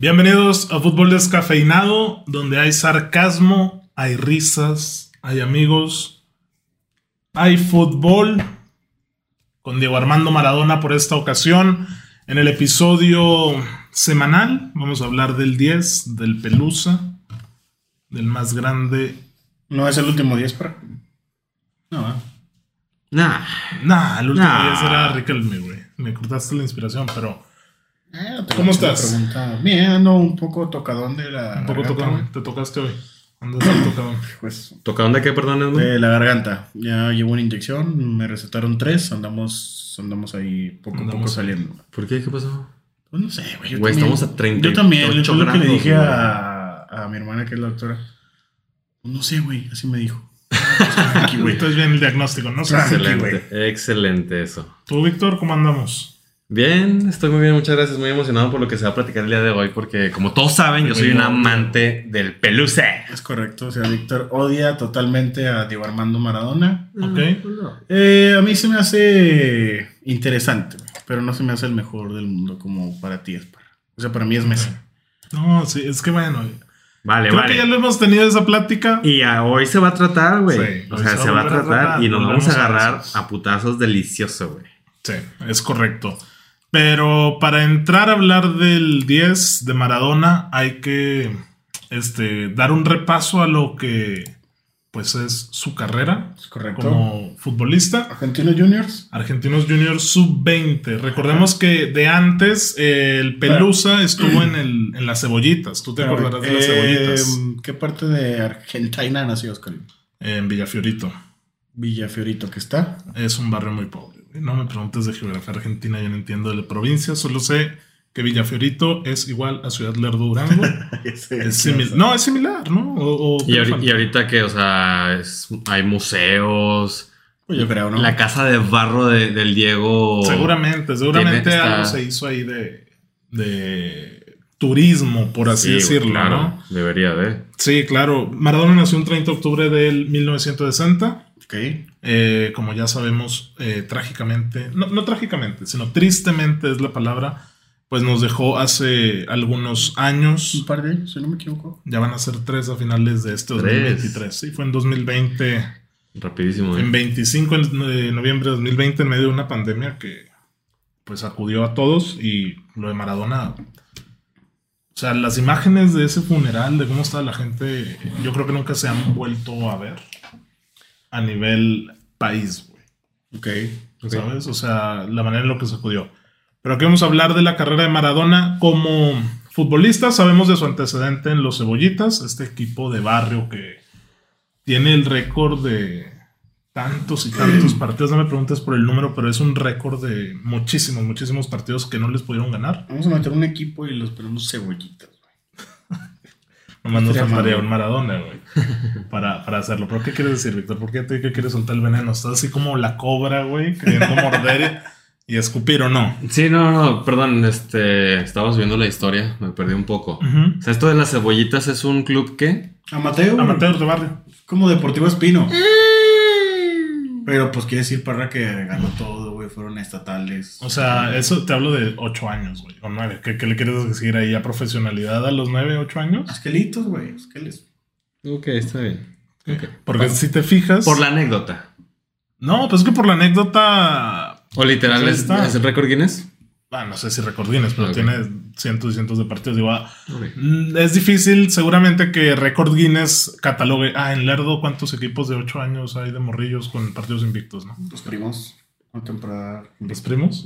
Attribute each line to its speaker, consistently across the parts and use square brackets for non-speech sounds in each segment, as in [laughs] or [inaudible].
Speaker 1: Bienvenidos a Fútbol Descafeinado, donde hay sarcasmo, hay risas, hay amigos, hay fútbol. Con Diego Armando Maradona por esta ocasión. En el episodio semanal vamos a hablar del 10, del Pelusa, del más grande.
Speaker 2: ¿No es el último 10 para? No, ¿eh?
Speaker 3: Nah.
Speaker 1: Nah, el último
Speaker 3: Nah.
Speaker 1: 10 era Riquelme, güey. Me cortaste la inspiración, pero
Speaker 2: Eh, te
Speaker 1: ¿Cómo estás?
Speaker 2: Bien, ando un poco tocadón de la
Speaker 1: un poco
Speaker 2: garganta,
Speaker 1: tocado.
Speaker 2: güey.
Speaker 1: Te tocaste hoy. Andas tocado. [coughs]
Speaker 2: Pues,
Speaker 3: ¿Tocadón de qué, perdón,
Speaker 2: de la garganta. Ya llevo una inyección, me recetaron tres, andamos, andamos ahí poco a poco saliendo.
Speaker 3: ¿Por qué? ¿Qué pasó?
Speaker 2: Pues no sé, güey. yo
Speaker 3: Güey,
Speaker 2: también-
Speaker 3: estamos a 38
Speaker 2: Yo también, fue lo que le dije a, a mi hermana, que es la doctora. Pues no sé, güey, así me dijo. [laughs] Aquí, güey.
Speaker 1: Entonces bien el diagnóstico, ¿no?
Speaker 3: Excelente, excelente eso.
Speaker 1: Tú, Víctor, ¿cómo andamos?
Speaker 3: Bien, estoy muy bien, muchas gracias. Muy emocionado por lo que se va a platicar el día de hoy, porque como todos saben, yo soy un amante del peluce.
Speaker 2: Es correcto, o sea, Víctor odia totalmente a Diego Armando Maradona.
Speaker 1: Ok.
Speaker 2: Eh, a mí se me hace interesante, güey, pero no se me hace el mejor del mundo como para ti es para. O sea, para mí es Messi.
Speaker 1: No, sí, es que bueno.
Speaker 3: Vale,
Speaker 1: Creo
Speaker 3: vale.
Speaker 1: que ya lo hemos tenido esa plática.
Speaker 3: Y a hoy se va a tratar, güey.
Speaker 1: Sí,
Speaker 3: o sea,
Speaker 1: se
Speaker 3: se
Speaker 1: va a
Speaker 3: a
Speaker 1: a
Speaker 3: tratar
Speaker 1: tratar,
Speaker 3: y nos vamos a
Speaker 1: a
Speaker 3: agarrar
Speaker 1: eso.
Speaker 3: a putazos delicioso, güey.
Speaker 1: Sí, es correcto. Pero para entrar a hablar del 10 de Maradona, hay que este, dar un repaso a lo que pues es su carrera
Speaker 2: Es correcto.
Speaker 1: como futbolista.
Speaker 2: Argentinos Juniors.
Speaker 1: Argentinos Juniors sub-20. Recordemos que de antes eh, el Pelusa estuvo en, el, en las cebollitas. Tú te
Speaker 2: Pero,
Speaker 1: acordarás de las
Speaker 2: eh,
Speaker 1: cebollitas.
Speaker 2: ¿Qué parte de Argentina nació Oscar?
Speaker 1: En Villafiorito.
Speaker 2: Villafiorito que está.
Speaker 1: Es un barrio muy pobre. No me preguntes de geografía argentina, yo no entiendo de la provincia. Solo sé que Villafiorito es igual a Ciudad Lerdo Durango. [laughs] es simil- no, es similar, ¿no? O- o-
Speaker 3: Y, ahori- y ahorita que, o sea, es- hay museos.
Speaker 2: Creo, ¿no?
Speaker 3: La casa de barro de- del Diego.
Speaker 1: Seguramente, seguramente algo se hizo ahí de, de turismo, por así
Speaker 3: Sí,
Speaker 1: decirlo,
Speaker 3: claro,
Speaker 1: ¿no?
Speaker 3: Debería de.
Speaker 1: Sí, claro. Maradona nació un 30 de octubre del 1960.
Speaker 2: Ok.
Speaker 1: Eh, como ya sabemos, eh, trágicamente, no, no trágicamente, sino tristemente es la palabra, pues nos dejó hace algunos
Speaker 2: Un
Speaker 1: años.
Speaker 2: par de años, si no me equivoco.
Speaker 1: Ya van a ser tres a finales de este
Speaker 3: Tres.
Speaker 1: 2023. Sí, fue en 2020,
Speaker 3: Rapidísimo. ¿eh?
Speaker 1: en 25 de noviembre de 2020, en medio de una pandemia que pues acudió a todos y lo de Maradona. O sea, las imágenes de ese funeral, de cómo estaba la gente, yo creo que nunca se han vuelto a ver a nivel país, güey.
Speaker 2: Ok.
Speaker 1: ¿Sabes? O sea, la manera en la que se acudió. Pero aquí vamos a hablar de la carrera de Maradona como futbolista. Sabemos de su antecedente en los Cebollitas, este equipo de barrio que tiene el récord de tantos y tantos partidos. No me preguntes por el número, pero es un récord de muchísimos, muchísimos partidos que no les pudieron ganar.
Speaker 2: Vamos a meter un equipo y los ponemos cebollitas, güey. [laughs]
Speaker 1: Nomás nos faltaría un Maradona, güey, para, para hacerlo. ¿Pero qué quieres decir, Víctor? ¿Por qué te que quieres soltar el veneno? Estás así como la cobra, güey, queriendo morder y escupir o no.
Speaker 3: Sí, no, no, perdón, este, estabas viendo la historia, me perdí un poco. O sea, esto de las cebollitas es un club que...
Speaker 2: Amateur.
Speaker 1: Amateur de barrio.
Speaker 2: Como Deportivo Espino. Pero pues quiere decir, Parra, que ganó todo, güey. Fueron estatales.
Speaker 1: O sea, eso te hablo de 8 años, güey, o 9. ¿Qué, qué le quieres decir ahí a profesionalidad a los 9, 8 años?
Speaker 2: Esquelitos, güey. Esqueles.
Speaker 3: Ok, está bien.
Speaker 1: Porque si te fijas.
Speaker 3: Por la anécdota.
Speaker 1: No, pues es que por la anécdota.
Speaker 3: O literal,
Speaker 1: Pues
Speaker 3: es el récord Guinness.
Speaker 1: Ah, no sé si recordines, pero
Speaker 3: Ok.
Speaker 1: tiene cientos y cientos de partidos. Digo, ah, mm, es difícil, seguramente que Record Guinness catalogue. Ah, en Lerdo, ¿cuántos equipos de 8 años hay de morrillos con partidos invictos, no?
Speaker 2: Los primos. Una temporada.
Speaker 1: ¿Los primos?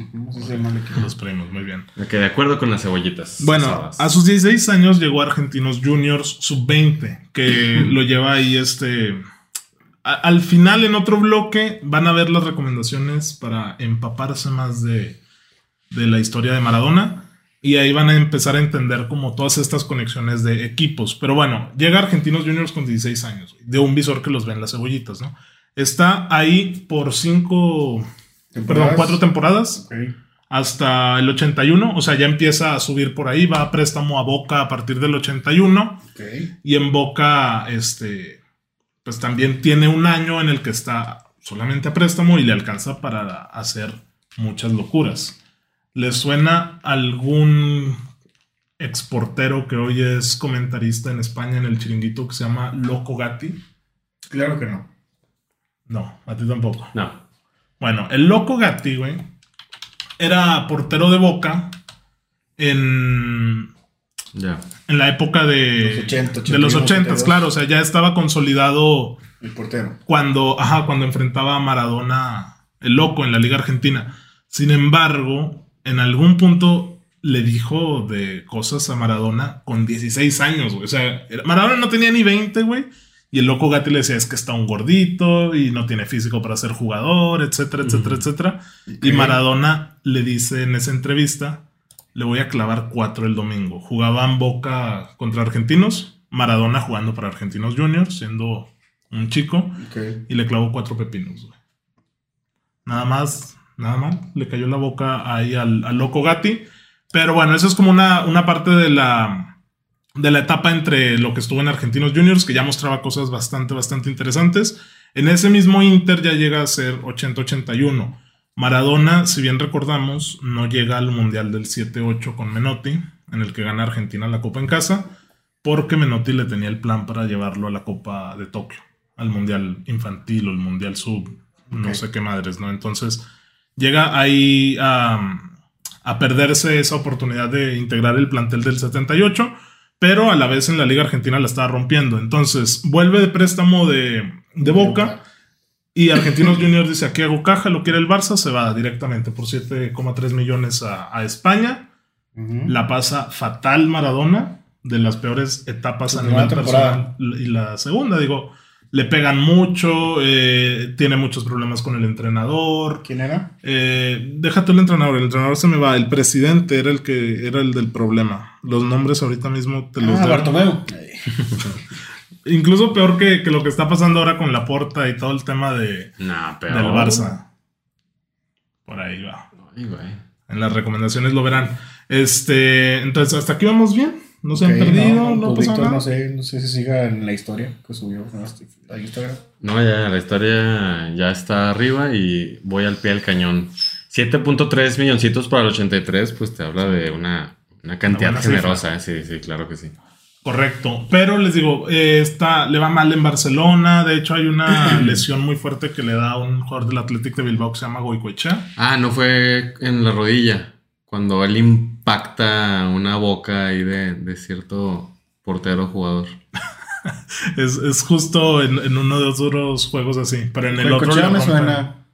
Speaker 2: Llama el equipo.
Speaker 1: Los primos, muy bien.
Speaker 3: Ok, de acuerdo con las cebollitas.
Speaker 1: Bueno, a sus 16 años llegó a Argentinos Juniors sub-20, que [laughs] lo lleva ahí este... a- al final, en otro bloque, van a ver las recomendaciones para empaparse más de, de la historia de Maradona. Y ahí van a empezar a entender como todas estas conexiones de equipos. Pero bueno, llega Argentinos Juniors con 16 años, de un visor que los ve en las cebollitas, ¿no? Está ahí por cinco, perdón,
Speaker 2: Temporadas.
Speaker 1: cuatro temporadas hasta el 81, o sea, ya empieza a subir por ahí, va a préstamo a Boca a partir del 81
Speaker 2: Ok.
Speaker 1: y en Boca, este, pues también tiene un año en el que está solamente a préstamo y le alcanza para hacer muchas locuras. ¿Les suena algún exportero que hoy es comentarista en España en el chiringuito que se llama Loco Gatti?
Speaker 2: Claro que no.
Speaker 1: No, a ti tampoco.
Speaker 3: No.
Speaker 1: Bueno, el Loco Gatti, güey, era portero de Boca en,
Speaker 3: Ya.
Speaker 1: en la época de
Speaker 2: Los 80,
Speaker 1: de los
Speaker 2: 81,
Speaker 1: 80,
Speaker 2: 82.
Speaker 1: claro, o sea, ya estaba consolidado
Speaker 2: El portero.
Speaker 1: cuando, ajá, cuando enfrentaba a Maradona, el loco, en la Liga Argentina. Sin embargo, en algún punto le dijo de cosas a Maradona con 16 años, güey. O sea, Maradona no tenía ni 20, güey. Y el loco Gatti le decía, es que está un gordito y no tiene físico para ser jugador, etcétera, etcétera, etcétera. Y. Maradona le dice en esa entrevista, le voy a clavar cuatro el domingo. Jugaban Boca contra Argentinos, Maradona jugando para Argentinos Juniors, siendo un chico y le clavó cuatro pepinos, güey. Nada más, nada mal. Le cayó la boca ahí al, al loco Gatti. Pero bueno, eso es como una, una parte de la, de la etapa entre lo que estuvo en Argentinos Juniors, que ya mostraba cosas bastante, bastante interesantes. En ese mismo Inter ya llega a ser 80-81. Maradona, si bien recordamos, no llega al Mundial del 7-8 con Menotti, en el que gana Argentina la Copa en casa, porque Menotti le tenía el plan para llevarlo a la Copa de Tokio, al Mundial Infantil o el Mundial Sub, no sé qué madres, ¿no? Entonces llega ahí a, a perderse esa oportunidad de integrar el plantel del 78, pero a la vez en la Liga Argentina la estaba rompiendo. Entonces vuelve de préstamo de, de Boca. Y Argentinos Juniors dice, aquí hago caja, lo quiere el Barça, se va directamente por 7,3 millones a, a España. La pasa fatal Maradona, de las peores etapas a nivel personal. Y la segunda, digo, le pegan mucho, eh, tiene muchos problemas con el entrenador.
Speaker 2: ¿Quién era?
Speaker 1: Eh, déjate el entrenador, el entrenador se me va, el presidente era el que era el del problema. Los nombres ahorita mismo te los
Speaker 2: Ah,
Speaker 1: doy.
Speaker 2: Bartomeu. [laughs]
Speaker 1: Incluso peor que, que lo que está pasando ahora con la porta y todo el tema de,
Speaker 3: pero.
Speaker 1: del Barça. Por ahí va.
Speaker 3: Ay, güey.
Speaker 1: En las recomendaciones lo verán. Este, entonces, hasta aquí vamos bien. No se han perdido, no,
Speaker 2: no, pues
Speaker 1: nada.
Speaker 2: no sé, no sé si siga en la historia que subió a Instagram.
Speaker 3: No, ya, la historia ya está arriba y voy al pie del cañón. 7.3 milloncitos para el 83, pues te habla de una, una cantidad
Speaker 1: Una
Speaker 3: generosa. ¿eh? Sí, sí, claro que sí.
Speaker 1: Correcto. Pero les digo, eh, está, le va mal en Barcelona. De hecho, hay una [clears throat] lesión muy fuerte que le da a un jugador del Athletic de Bilbao que se llama Goicoechea.
Speaker 3: Ah, no fue en la rodilla. Cuando él impacta una boca ahí de, de cierto portero jugador. [laughs]
Speaker 1: Es, es justo en, en uno de los otros juegos así. Pero en el
Speaker 2: El
Speaker 1: otro.
Speaker 2: me suena.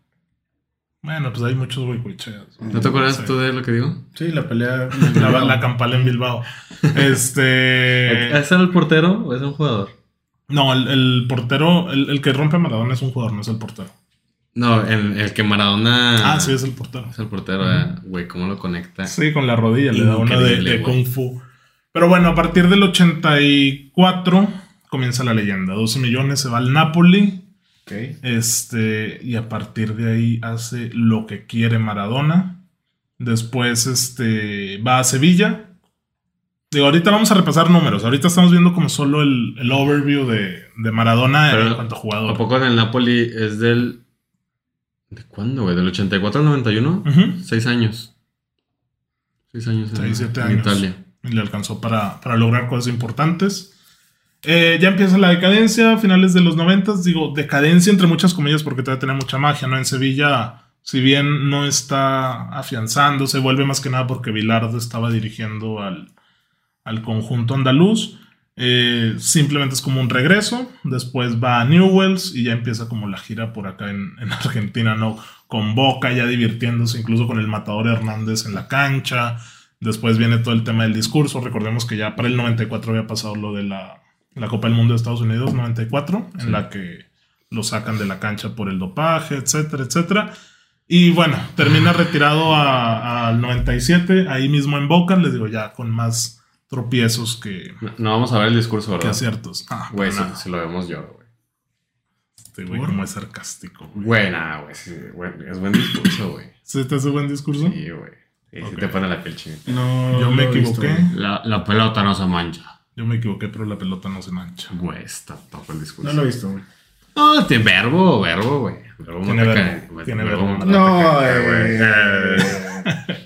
Speaker 1: Bueno, pues hay muchos Goicoecheas.
Speaker 3: ¿No te acuerdas
Speaker 1: Sí.
Speaker 3: tú de lo que digo?
Speaker 2: Sí, la pelea.
Speaker 1: La, la campal en Bilbao. [laughs] Este.
Speaker 3: ¿Es el portero o es un jugador?
Speaker 1: No, el, el portero, el, el que rompe a Maradona es un jugador, no es el portero.
Speaker 3: No, el, el que Maradona.
Speaker 1: Ah, sí, es el portero.
Speaker 3: Es el portero, eh. güey, ¿cómo lo conecta?
Speaker 1: Sí, con la rodilla le da una de. Kung Fu. Pero bueno, a partir del 84 comienza la leyenda. 12 millones se va al Napoli.
Speaker 2: Ok.
Speaker 1: Este, y a partir de ahí hace lo que quiere Maradona. Después este, va a Sevilla. Digo, ahorita vamos a repasar números. Ahorita estamos viendo como solo el, el overview de, de Maradona
Speaker 3: Pero,
Speaker 1: en cuanto a
Speaker 3: ¿A
Speaker 1: jugador.
Speaker 3: poco en el Napoli es del. ¿De cuándo, güey? ¿Del 84 al 91?
Speaker 1: Ujú.
Speaker 3: Seis años. Seis años en,
Speaker 1: Seis, siete
Speaker 3: en
Speaker 1: años.
Speaker 3: Italia.
Speaker 1: Y le alcanzó para, para lograr cosas importantes. Eh, ya empieza la decadencia, finales de los noventas, digo, decadencia entre muchas comillas porque todavía tenía mucha magia, ¿no? En Sevilla, si bien no está afianzando, se vuelve más que nada porque Vilardo estaba dirigiendo al, al conjunto andaluz. Eh, simplemente es como un regreso, después va a Newells y ya empieza como la gira por acá en, en [laughs] Argentina, ¿no? Con Boca ya divirtiéndose incluso con el matador Hernández en la cancha. Después viene todo el tema del discurso. Recordemos que ya para el 94 había pasado lo de la, la Copa del Mundo de Estados Unidos, 94, en la que lo sacan de la cancha por el dopaje, etcétera, etcétera. Y bueno, termina retirado a- al 97, ahí mismo en Boca, les digo ya con más tropiezos que,
Speaker 3: No, no vamos a ver el discurso,
Speaker 1: que
Speaker 3: ¿verdad?
Speaker 1: aciertos. Ah,
Speaker 3: Güey, si, si lo vemos yo, güey.
Speaker 1: este güey como es sarcástico. güey.
Speaker 3: Güey, nada, güey. sí, güey, es buen discurso, güey. [laughs]
Speaker 1: ¿Sí te hace buen discurso?
Speaker 3: Sí, güey. Sí, sí
Speaker 1: Ok.
Speaker 3: te pone la piel chinita.
Speaker 2: No,
Speaker 1: Yo me
Speaker 2: visto,
Speaker 1: equivoqué.
Speaker 3: La, la pelota no se mancha.
Speaker 1: Yo me equivoqué, pero la pelota no se mancha.
Speaker 3: Güey, está top el discurso.
Speaker 2: No lo he visto, güey.
Speaker 3: No, verbo, verbo, güey. Verbo
Speaker 1: Tiene verbo,
Speaker 3: güey,
Speaker 1: tiene verbo.
Speaker 2: No,
Speaker 3: güey.
Speaker 2: eh.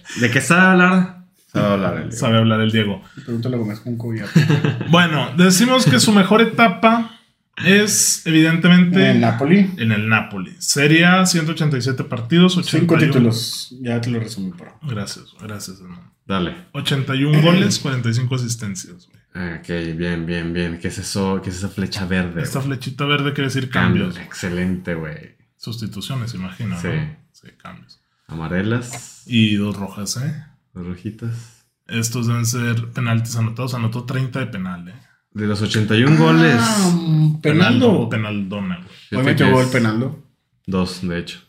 Speaker 2: [laughs]
Speaker 3: ¿De qué sabe hablar? Sabe hablar el Diego.
Speaker 1: Sabe hablar el Diego.
Speaker 2: Pregúntale a Gómez Junco y a [laughs]
Speaker 1: Bueno, decimos que su mejor etapa es evidentemente
Speaker 2: En Napoli.
Speaker 1: en el Napoli. Sería 187 partidos, 81.
Speaker 2: Cinco títulos. Ya te lo resumí, por
Speaker 1: Gracias, gracias, hermano.
Speaker 3: Dale.
Speaker 1: 81 [clears throat] goles, 45 asistencias. güey.
Speaker 3: Ah, Ok, bien, bien, bien. ¿Qué es eso? ¿Qué es esa flecha verde?
Speaker 1: Esta
Speaker 3: güey?
Speaker 1: flechita verde quiere decir
Speaker 3: Cambios.
Speaker 1: cambios.
Speaker 3: Excelente, güey.
Speaker 1: Sustituciones, imagino.
Speaker 3: Sí.
Speaker 1: ¿no? Sí, cambios.
Speaker 3: Amarelas,
Speaker 1: Y dos rojas, ¿eh?
Speaker 3: Dos rojitas.
Speaker 1: Estos deben ser penaltis anotados. Anotó 30 de penal, ¿eh?
Speaker 3: De los 81 goles,
Speaker 2: Ah, Penaldo.
Speaker 1: Penaldona, güey.
Speaker 2: Hoy metió gol Penaldo.
Speaker 3: Dos, de hecho.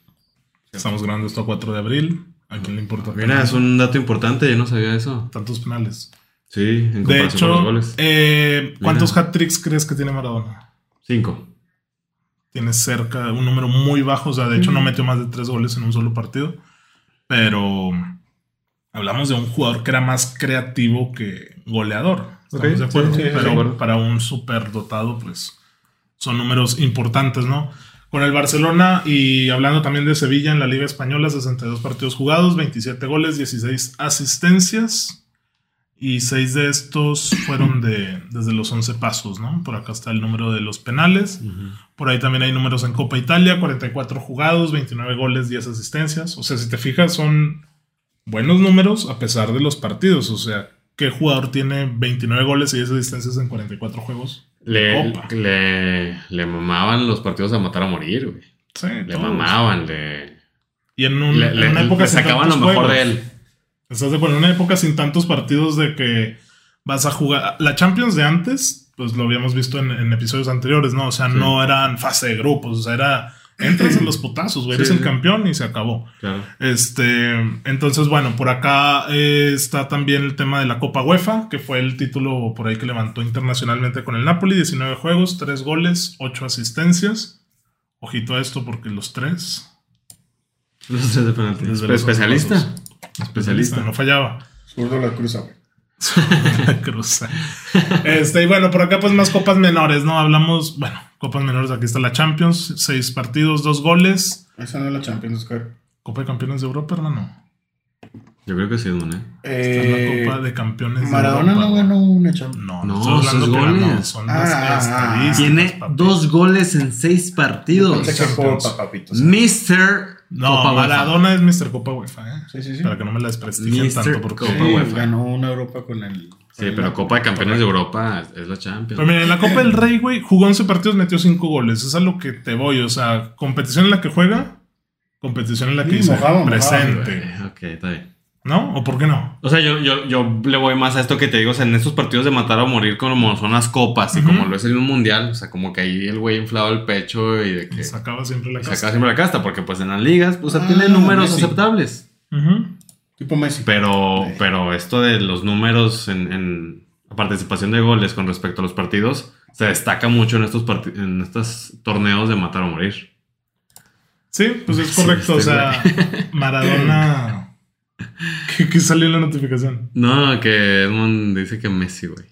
Speaker 1: Estamos grabando esto a 4 de abril. ¿A quién le importa?
Speaker 3: Mira, es un dato importante, yo no sabía eso.
Speaker 1: Tantos penales.
Speaker 3: Sí, en
Speaker 1: De
Speaker 3: comparación con los
Speaker 1: hecho,
Speaker 3: goles.
Speaker 1: eh, ¿cuántos hat-tricks crees que tiene Maradona?
Speaker 3: Cinco.
Speaker 1: Tiene cerca, un número muy bajo. O sea, de hecho, no metió más de tres goles en un solo partido. Pero hablamos de un jugador que era más creativo que goleador. ¿Estamos
Speaker 3: Ok,
Speaker 1: de acuerdo?
Speaker 3: sí, sí, de
Speaker 1: Pero
Speaker 3: acuerdo.
Speaker 1: para un super dotado, pues son números importantes, ¿no? Con el Barcelona y hablando también de Sevilla en la Liga Española, 62 partidos jugados, 27 goles, 16 asistencias. Y 6 de estos fueron de, desde los 11 pasos, ¿no? Por acá está el número de los penales. Por ahí también hay números en Copa Italia, 44 jugados, 29 goles, 10 asistencias. O sea, si te fijas, son buenos números a pesar de los partidos. O sea, ¿qué jugador tiene 29 goles y 10 asistencias en 44 juegos?
Speaker 3: Le, le, le mamaban los partidos a matar a morir, güey.
Speaker 1: Sí,
Speaker 3: Le
Speaker 1: todos.
Speaker 3: mamaban, le,
Speaker 1: Y en, un-
Speaker 3: le,
Speaker 1: en una época sin
Speaker 3: sacaban lo
Speaker 1: tantos
Speaker 3: mejor
Speaker 1: juegos.
Speaker 3: de él.
Speaker 1: ¿Estás de acuerdo? En una época sin tantos partidos de que vas a jugar. La Champions de antes, pues lo habíamos visto en, en episodios anteriores, ¿no? O sea,
Speaker 3: Sí.
Speaker 1: no eran fase de grupos, o sea, era. Entras en los putazos, güey.
Speaker 3: Sí,
Speaker 1: Eres el campeón y se acabó.
Speaker 3: Claro.
Speaker 1: Este, entonces, bueno, por acá eh, está también el tema de la Copa UEFA, que fue el título por ahí que levantó internacionalmente con el Napoli, 19 juegos, 3 goles, 8 asistencias. Ojito a esto porque los tres.
Speaker 3: Los tres de penalti. Especialista. Especialista.
Speaker 1: No fallaba.
Speaker 2: Zurdo la cruza, güey.
Speaker 1: La [laughs] cruza. Este, y bueno, por acá pues más copas menores, ¿no? Hablamos, bueno, copas menores, aquí está la Champions, 6 partidos, 2 goles.
Speaker 2: Esa no es la Champions, Oscar.
Speaker 1: Copa de Campeones de Europa, hermano.
Speaker 3: Yo creo que sí, Edmond, ¿eh?
Speaker 1: Está la
Speaker 2: Eh,
Speaker 1: Copa de Campeones
Speaker 2: Maradona
Speaker 1: de
Speaker 2: no ganó una Champions.
Speaker 1: No,
Speaker 3: No,
Speaker 1: no, estoy hablando ganó,
Speaker 3: goles.
Speaker 1: son
Speaker 2: Ah, ah,
Speaker 4: Tiene
Speaker 1: papi.
Speaker 4: dos goles en seis partidos.
Speaker 2: Pensé Copa.
Speaker 1: No,
Speaker 4: Copa UEFA.
Speaker 1: Es Mr. Copa UEFA, ¿eh?
Speaker 2: Sí, sí, sí.
Speaker 1: Para que no me la desprestigien tanto porque...
Speaker 4: Copa
Speaker 2: Sí,
Speaker 4: UEFA.
Speaker 2: ganó una Europa con el.
Speaker 3: Sí, pero Copa de Campeones de Europa es la Champions.
Speaker 1: Pero mira, en la Copa del Rey, güey, jugó 11 partidos, metió 5 goles. Es a lo que te voy. O sea, competición en la que juega, competición en la que
Speaker 2: Sí,
Speaker 1: dice
Speaker 2: mojado, mojado,
Speaker 1: presente.
Speaker 3: Eh, ok, está bien.
Speaker 1: ¿No? ¿O por qué no?
Speaker 3: O sea, yo, yo, yo le voy más a esto que te digo, o sea, en estos partidos de matar o morir como son las copas y como lo es en un mundial, o sea, como que ahí el güey inflaba el pecho y de que
Speaker 1: Y sacaba siempre la
Speaker 3: y
Speaker 1: casa.
Speaker 3: sacaba siempre la casta, porque pues en las ligas, pues, o sea,
Speaker 2: Ah,
Speaker 3: tiene números
Speaker 2: Messi.
Speaker 3: aceptables.
Speaker 2: Tipo Messi.
Speaker 3: Pero,
Speaker 2: Sí.
Speaker 3: pero esto de los números en, en la participación de goles con respecto a los partidos se destaca mucho en estos, en estos torneos de matar o morir.
Speaker 1: Sí, pues es
Speaker 3: Sí,
Speaker 1: correcto.
Speaker 3: este
Speaker 1: o sea, [laughs] Maradona. [laughs] ¿Qué, qué salió en la notificación?
Speaker 3: No, que Edmond dice que Messi, güey.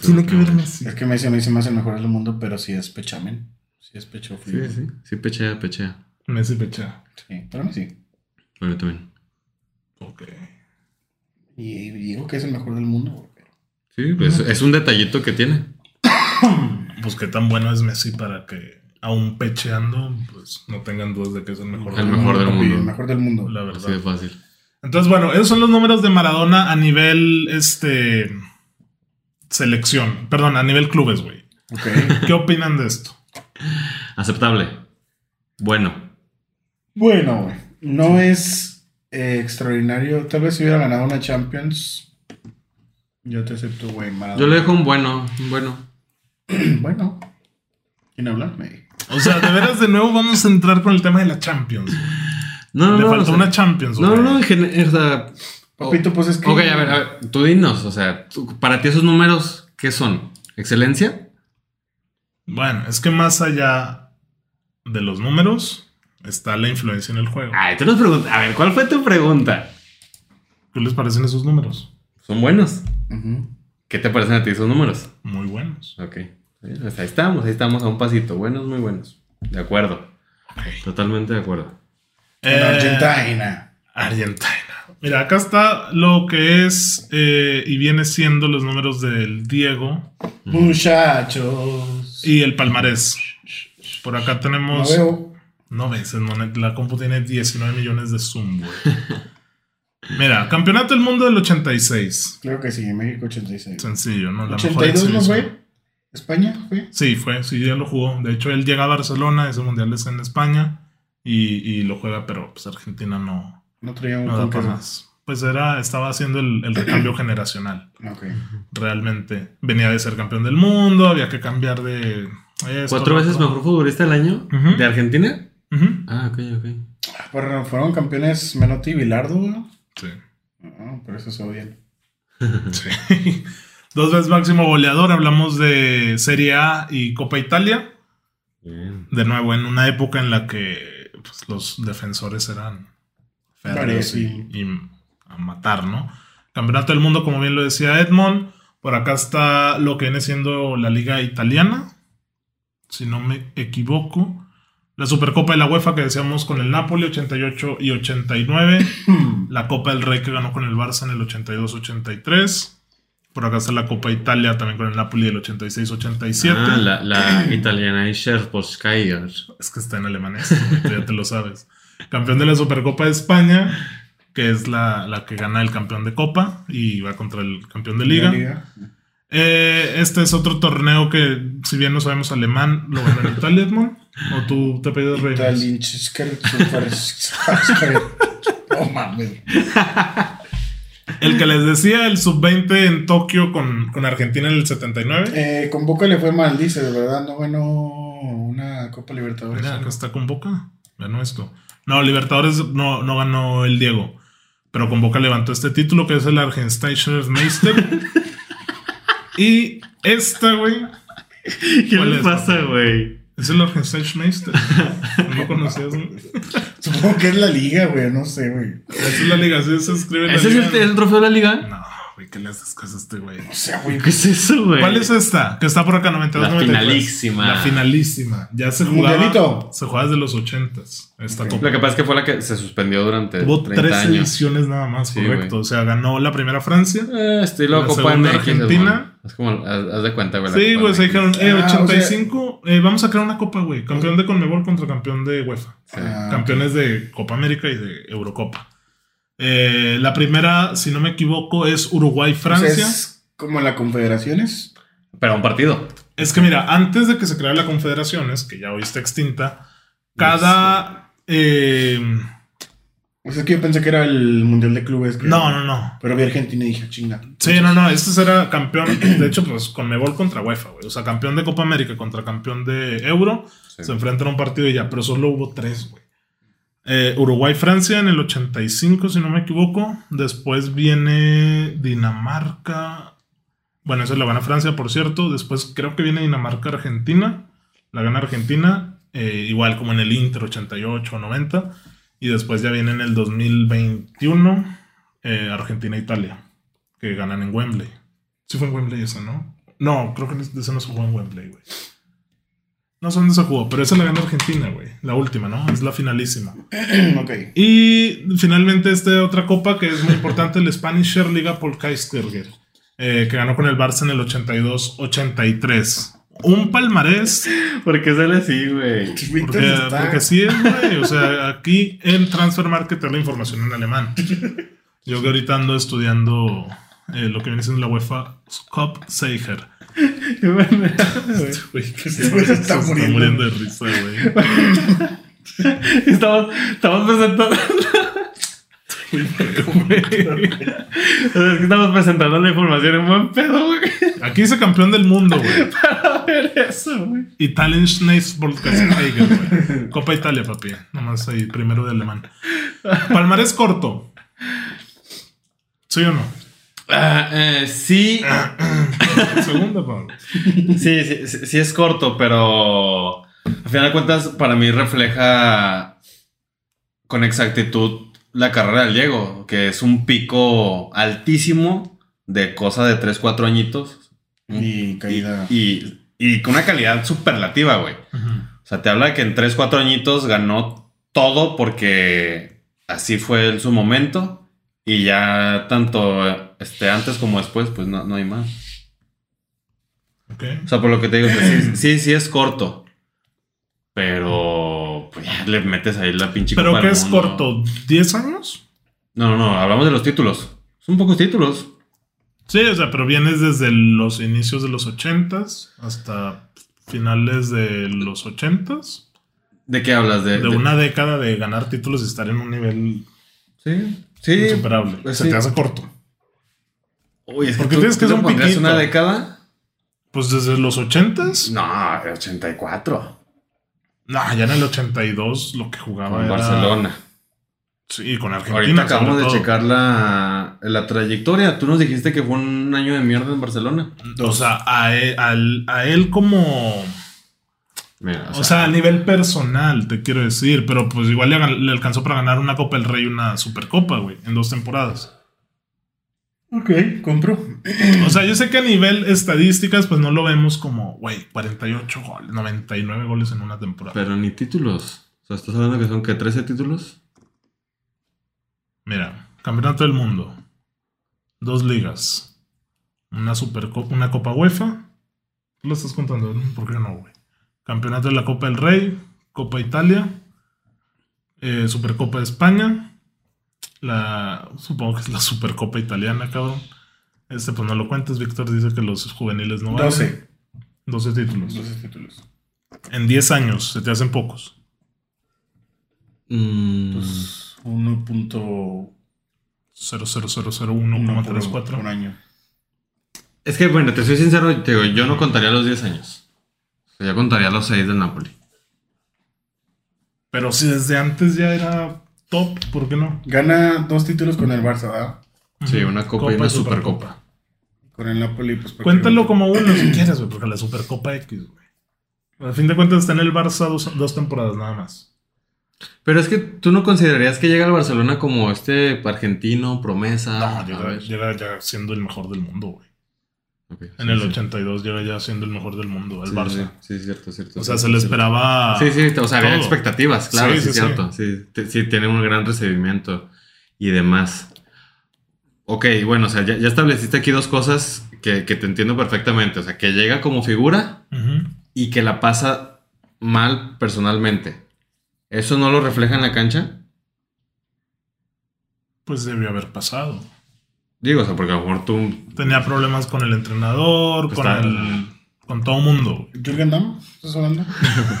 Speaker 1: Tiene
Speaker 3: de
Speaker 1: que ver. Messi.
Speaker 2: Es que Messi a mí se me hace el mejor del mundo, pero sí es pechamen. Sí es pecho
Speaker 3: Sí,
Speaker 2: frío.
Speaker 3: sí, sí, pechea, pechea.
Speaker 1: Messi Pecha.
Speaker 2: Sí, para mí sí.
Speaker 3: Para mí también.
Speaker 1: Ok.
Speaker 2: Y digo que es el mejor del mundo, güey,
Speaker 3: Sí, pues es un detallito que tiene. [coughs]
Speaker 1: Pues qué tan bueno es Messi para que, aún pecheando, pues no tengan dudas de que es el mejor.
Speaker 3: El
Speaker 1: del
Speaker 3: mejor del
Speaker 2: papi,
Speaker 3: mundo.
Speaker 2: El mejor del mundo.
Speaker 1: La
Speaker 3: Así de
Speaker 1: verdad.
Speaker 3: fácil.
Speaker 1: Entonces, bueno, esos son los números de Maradona a nivel, este, selección. Perdón, a nivel clubes, güey.
Speaker 2: Ok.
Speaker 1: ¿Qué opinan de esto?
Speaker 3: Aceptable. Bueno.
Speaker 2: bueno, güey. No es eh, extraordinario. Tal vez si hubiera ganado una Champions. Yo te acepto, güey. Maradona.
Speaker 3: Yo le dejo un bueno, un bueno. [clears throat]
Speaker 2: Bueno. ¿Quién habla? Me-
Speaker 1: O sea, de veras, de nuevo vamos a entrar con el tema de la Champions.
Speaker 3: No, no,
Speaker 1: Le
Speaker 3: no.
Speaker 1: faltó
Speaker 3: o sea,
Speaker 1: una Champions,
Speaker 3: No,
Speaker 1: güey.
Speaker 3: no, en gen- o sea.
Speaker 2: Papito, pues es que.
Speaker 3: Ok, a ver, a ver, tú dinos, o sea, tú- para ti esos números, ¿qué son? ¿Excelencia?
Speaker 1: Bueno, es que más allá de los números está la influencia en el juego.
Speaker 3: Ay, tú nos preguntas. A ver, ¿cuál fue tu pregunta?
Speaker 1: ¿Qué les parecen esos números?
Speaker 3: Son buenos.
Speaker 2: Ujú.
Speaker 3: ¿Qué te parecen a ti esos números?
Speaker 1: Muy buenos.
Speaker 3: Ok. Pues ahí estamos, ahí estamos a un pasito. Buenos, muy buenos. De acuerdo. Totalmente de acuerdo.
Speaker 2: En
Speaker 1: Eh,
Speaker 2: Argentina.
Speaker 1: Argentina. Mira, acá está lo que es eh, y viene siendo los números del Diego
Speaker 2: Muchachos.
Speaker 1: y el palmarés. Por acá
Speaker 2: No
Speaker 1: tenemos.
Speaker 2: veo.
Speaker 1: No ves, no, la compu tiene 19 millones de zoom, güey. Mira, campeonato del mundo del 86.
Speaker 2: Creo que sí, México 86.
Speaker 1: Sencillo, ¿no? La mejor
Speaker 2: 82 no fue. ¿España fue?
Speaker 1: Sí, fue, sí, ya lo jugó. De hecho, él llega a Barcelona, ese mundial es en España y, y lo juega, pero pues Argentina no,
Speaker 2: No traía un
Speaker 1: no más. Pues era, estaba haciendo el, el recambio generacional.
Speaker 2: Ok.
Speaker 1: Realmente. Venía de ser campeón del mundo, había que cambiar de. esto,
Speaker 3: ¿Cuatro veces
Speaker 1: otro.
Speaker 3: mejor futbolista del año? ¿De Argentina?
Speaker 1: Ujú.
Speaker 3: Ah, ok, ok.
Speaker 2: Pero fueron campeones Menotti y Bilardo, güey.
Speaker 1: Sí.
Speaker 2: Ah, por eso se odian. [laughs]
Speaker 1: Sí. Dos veces máximo goleador. Hablamos de Serie A y Copa Italia.
Speaker 3: Bien.
Speaker 1: De nuevo, en una época en la que pues, los defensores eran férreos y, y a matar, ¿no? Campeonato del Mundo, como bien lo decía Edmond. Por acá está lo que viene siendo la Liga Italiana, si no me equivoco. La Supercopa de la UEFA que decíamos con el Napoli, 88 y 89. [clears throat] La Copa del Rey que ganó con el Barça en el 82-83. Por acá está la Copa Italia también con el Napoli del 86-87.
Speaker 3: Ah, la, la [clears throat] italiana Polskaya.
Speaker 1: Es que está en alemán esto, ya te lo sabes. Campeón de la Supercopa de España, que es la, la que gana el campeón de Copa y va contra el campeón de Liga. Eh, este es otro torneo que, si bien no sabemos alemán, lo ganó en Italia, Edmond. ¿O tú te?
Speaker 2: Talinchisker, Super- No mames.
Speaker 1: El que les decía, el sub-20 en Tokio con, con Argentina en el 79.
Speaker 2: Eh, con Boca le fue mal, dice, de verdad, no ganó una Copa Libertadores.
Speaker 1: Mira, acá está con Boca. Ganó esto. No, Libertadores no, no ganó el Diego. Pero con Boca levantó este título que es el Argentinian Meister. [laughs] y esta, güey,
Speaker 3: ¿Qué
Speaker 1: ¿Cuál
Speaker 3: le pasa, güey?
Speaker 1: es el Argentinian Meister. [laughs] ¿No conocías? güey?
Speaker 2: Supongo que es la liga, güey, no sé, güey.
Speaker 1: Esa es la liga, así se escribe en la
Speaker 3: ¿Ese es el trofeo de la liga?
Speaker 1: No, güey, ¿qué le haces caso a este güey?
Speaker 2: O sea, güey.
Speaker 3: ¿Qué es [laughs] eso, güey?
Speaker 1: ¿Cuál es esta? Que está por acá, 92,
Speaker 3: La
Speaker 1: 93.
Speaker 3: finalísima.
Speaker 1: La finalísima. Ya se jugaba.
Speaker 2: Mundialito.
Speaker 1: Se jugaba desde los 80s. Esta
Speaker 2: Ok.
Speaker 1: copa.
Speaker 3: Lo que pasa es que fue la que se suspendió durante
Speaker 1: Tuvo
Speaker 3: 30
Speaker 1: tres
Speaker 3: años.
Speaker 1: ediciones nada más,
Speaker 3: Sí,
Speaker 1: correcto.
Speaker 3: güey.
Speaker 1: O sea, ganó la primera Francia.
Speaker 3: Eh, estilo
Speaker 1: La
Speaker 3: Copa
Speaker 1: segunda
Speaker 3: MX.
Speaker 1: Argentina.
Speaker 3: Es como, haz, haz de cuenta, güey.
Speaker 1: Sí, güey, se dijeron, eh,
Speaker 2: Ah, o
Speaker 1: 85, eh, vamos a crear una copa, güey. Campeón de Conmebol contra campeón de UEFA.
Speaker 3: Sí.
Speaker 2: Ah,
Speaker 1: Campeones de Copa América y de Eurocopa. Eh, la primera, si no me equivoco, es
Speaker 2: o sea,
Speaker 1: Uruguay-Francia. es...
Speaker 2: es como la Confederaciones.
Speaker 3: Pero un partido.
Speaker 1: que mira, antes de que se creara la Confederaciones, que ya hoy está extinta, cada... eh,
Speaker 2: O sea, es que yo pensé que era el Mundial de Clubes. que-
Speaker 1: no, no, no.
Speaker 2: Pero vi Argentina y dije, chinga.
Speaker 1: Sí, no, no, este será campeón, de hecho, pues con Mebol contra UEFA, güey. O sea, campeón de Copa América contra campeón de Euro.
Speaker 3: Sí.
Speaker 1: Se enfrentan a un partido y ya, pero solo hubo tres, güey. Eh, Uruguay-Francia en el 85, si no me equivoco. Después viene Dinamarca. Bueno, esa la gana Francia, por cierto. Después creo que viene Dinamarca-Argentina. La gana Argentina. eh, igual como en el Inter 88 o 90. Y después ya viene en el 2021 eh, Argentina-Italia. Que ganan en Wembley. Sí fue en Wembley esa, ¿no? No, creo que esa no se jugó en Wembley, güey. No sé dónde se jugó, pero esa la gana Argentina, güey. La última, ¿no? Es la finalísima. [clears throat]
Speaker 2: ok.
Speaker 1: Y finalmente esta otra copa que es muy importante, el Spanish Liga Paul Kaiskerger, eh, que ganó con el Barça en el 82-83. Un palmarés, [laughs]
Speaker 3: ¿Por qué sale así, güey?
Speaker 1: porque, porque así es, güey. O sea, aquí en Transfer Market te la información en alemán. Yo que ahorita ando estudiando eh, lo que viene siendo la UEFA Cup Seiger. Güey, [laughs] que se,
Speaker 2: está muriendo.
Speaker 1: muriendo de risa, güey. [laughs]
Speaker 3: Estamos, estamos presentando. [laughs] estamos presentando la información en buen pedo, güey.
Speaker 1: Aquí dice campeón del mundo, güey.
Speaker 3: Para ver eso, güey.
Speaker 1: Italian Schneisbolkaseiger, güey. Copa Italia, papi. Nomás ahí, primero de alemán. Palmarés corto. ¿Sí o no?
Speaker 3: Ah, eh, sí, [coughs]
Speaker 1: Segunda, Pablo.
Speaker 3: sí, sí, sí, es corto, pero a final de cuentas para mí refleja con exactitud la carrera del Diego, que es un pico altísimo de cosa de 3, 4 añitos.
Speaker 2: Y caída.
Speaker 3: Y, y con una calidad superlativa, güey. O sea, te habla de que en 3, 4 añitos ganó todo porque así fue en su momento. Y ya tanto este, antes como después, pues no, no hay más.
Speaker 1: Ok.
Speaker 3: O sea, por lo que te digo, que sí, [clears throat] sí, sí es corto. Pero pues ya le metes ahí la pinche
Speaker 1: ¿Pero qué es
Speaker 3: Mundo.
Speaker 1: corto? ¿10 años?
Speaker 3: No, no, no, hablamos de los títulos. Son pocos títulos.
Speaker 1: Sí, o sea, pero vienes desde los inicios de los 80s hasta finales de los 80s.
Speaker 3: ¿De qué hablas? De,
Speaker 1: De
Speaker 3: de-
Speaker 1: una década de ganar títulos y estar en un nivel
Speaker 3: Sí, sí.
Speaker 1: insuperable.
Speaker 3: pues
Speaker 1: Se
Speaker 3: sí.
Speaker 1: te hace corto.
Speaker 3: Uy, es que
Speaker 1: Porque
Speaker 3: tú-
Speaker 1: tienes que ser un piquito.
Speaker 3: una década?
Speaker 1: Pues desde los 80s.
Speaker 3: No, 84.
Speaker 1: No, ya en el 82 lo que jugaba
Speaker 3: Con
Speaker 1: era...
Speaker 3: Barcelona.
Speaker 1: Sí, con Argentina.
Speaker 3: Ahorita acabamos
Speaker 1: sobre
Speaker 3: de
Speaker 1: todo.
Speaker 3: checar la, la trayectoria. Tú nos dijiste que fue un año de mierda en Barcelona.
Speaker 1: O sea, a él, al- a él como...
Speaker 3: Mira,
Speaker 1: O sea, a nivel personal, te quiero decir. Pero pues igual le alcanzó para ganar una Copa del Rey y una Supercopa, güey. En dos temporadas.
Speaker 2: Ok, compro.
Speaker 1: O sea, yo sé que a nivel estadísticas, pues no lo vemos como, güey, 48 goles, 99 goles en una temporada.
Speaker 3: pero ni títulos. O sea, estás hablando que son que 13 títulos.
Speaker 1: Mira, campeonato del mundo, dos ligas, una supercopa, una Copa UEFA. ¿Tú lo estás contando? ¿Por qué no, güey? Campeonato de la Copa del Rey, Copa Italia, eh, Supercopa de España, la supongo que es la Supercopa italiana, cabrón. Este pues no lo cuentes, Víctor dice que los juveniles no valen.
Speaker 2: 12.
Speaker 1: 12 títulos.
Speaker 2: 12 títulos.
Speaker 1: En 10 años se te hacen pocos.
Speaker 3: Mm,
Speaker 2: Pues 1.1
Speaker 1: 00001,34.
Speaker 2: por año.
Speaker 3: es que, bueno, te soy sincero, te digo, yo no contaría los 10 años. O sea, yo contaría los 6 del Napoli.
Speaker 1: Pero si desde antes ya era top, ¿por qué no?
Speaker 2: Gana dos títulos con el Barça, ¿verdad?
Speaker 3: Sí, una copa, y una
Speaker 1: Supercopa.
Speaker 3: supercopa.
Speaker 2: Con el Napoli, pues.
Speaker 1: Cuéntalo como uno si quieres, güey, porque la Supercopa X, güey. A fin de cuentas está en el Barça dos, dos temporadas nada más.
Speaker 3: Pero es que tú no considerarías que llega al Barcelona como este argentino, promesa.
Speaker 1: No, llega, llega ya siendo el mejor del mundo, güey. En
Speaker 3: sí,
Speaker 1: el
Speaker 3: sí.
Speaker 1: 82 llega ya siendo el mejor del mundo, el
Speaker 3: Sí,
Speaker 1: Barça.
Speaker 3: Sí, sí, cierto, cierto.
Speaker 1: O sea,
Speaker 3: sí,
Speaker 1: se
Speaker 3: sí,
Speaker 1: le
Speaker 3: sí.
Speaker 1: esperaba.
Speaker 3: Sí, sí, o sea, había expectativas, claro,
Speaker 1: Sí,
Speaker 3: sí,
Speaker 1: sí, sí.
Speaker 3: cierto. Sí, sí, tiene un gran recibimiento y demás. Ok, bueno, o sea, ya, ya estableciste aquí dos cosas que, que te entiendo perfectamente. O sea, que llega como figura y que la pasa mal personalmente. ¿Eso no lo refleja en la cancha?
Speaker 1: Pues debió haber pasado.
Speaker 3: Digo, o sea, porque a lo mejor tú...
Speaker 1: Tenía problemas con el entrenador,
Speaker 3: Pues
Speaker 1: con
Speaker 3: está-
Speaker 1: el. con todo mundo.
Speaker 2: ¿Jürgen Damm? ¿Estás hablando?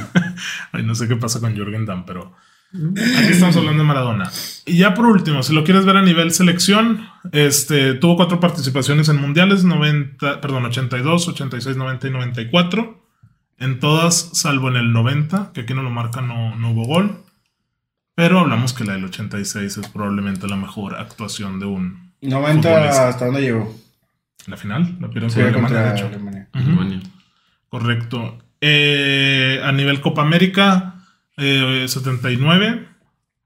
Speaker 2: [laughs]
Speaker 1: Ay, no sé qué pasa con Jürgen Damm, pero aquí estamos hablando de Maradona. Y ya por último, si lo quieres ver a nivel selección, este tuvo cuatro participaciones en mundiales, 90, perdón, 82, 86, 90 y 94. En todas, salvo en el 90, que aquí no lo marca, no, no hubo gol. Pero hablamos que la del 86 es probablemente la mejor actuación de un...
Speaker 2: 90
Speaker 1: Futbolista.
Speaker 2: hasta dónde llegó.
Speaker 1: La final, la pierden
Speaker 2: Sí,
Speaker 1: con Alemania, de hecho.
Speaker 2: Alemania.
Speaker 1: Ujú.
Speaker 3: Alemania.
Speaker 1: Correcto. Eh, a nivel Copa América, eh, 79,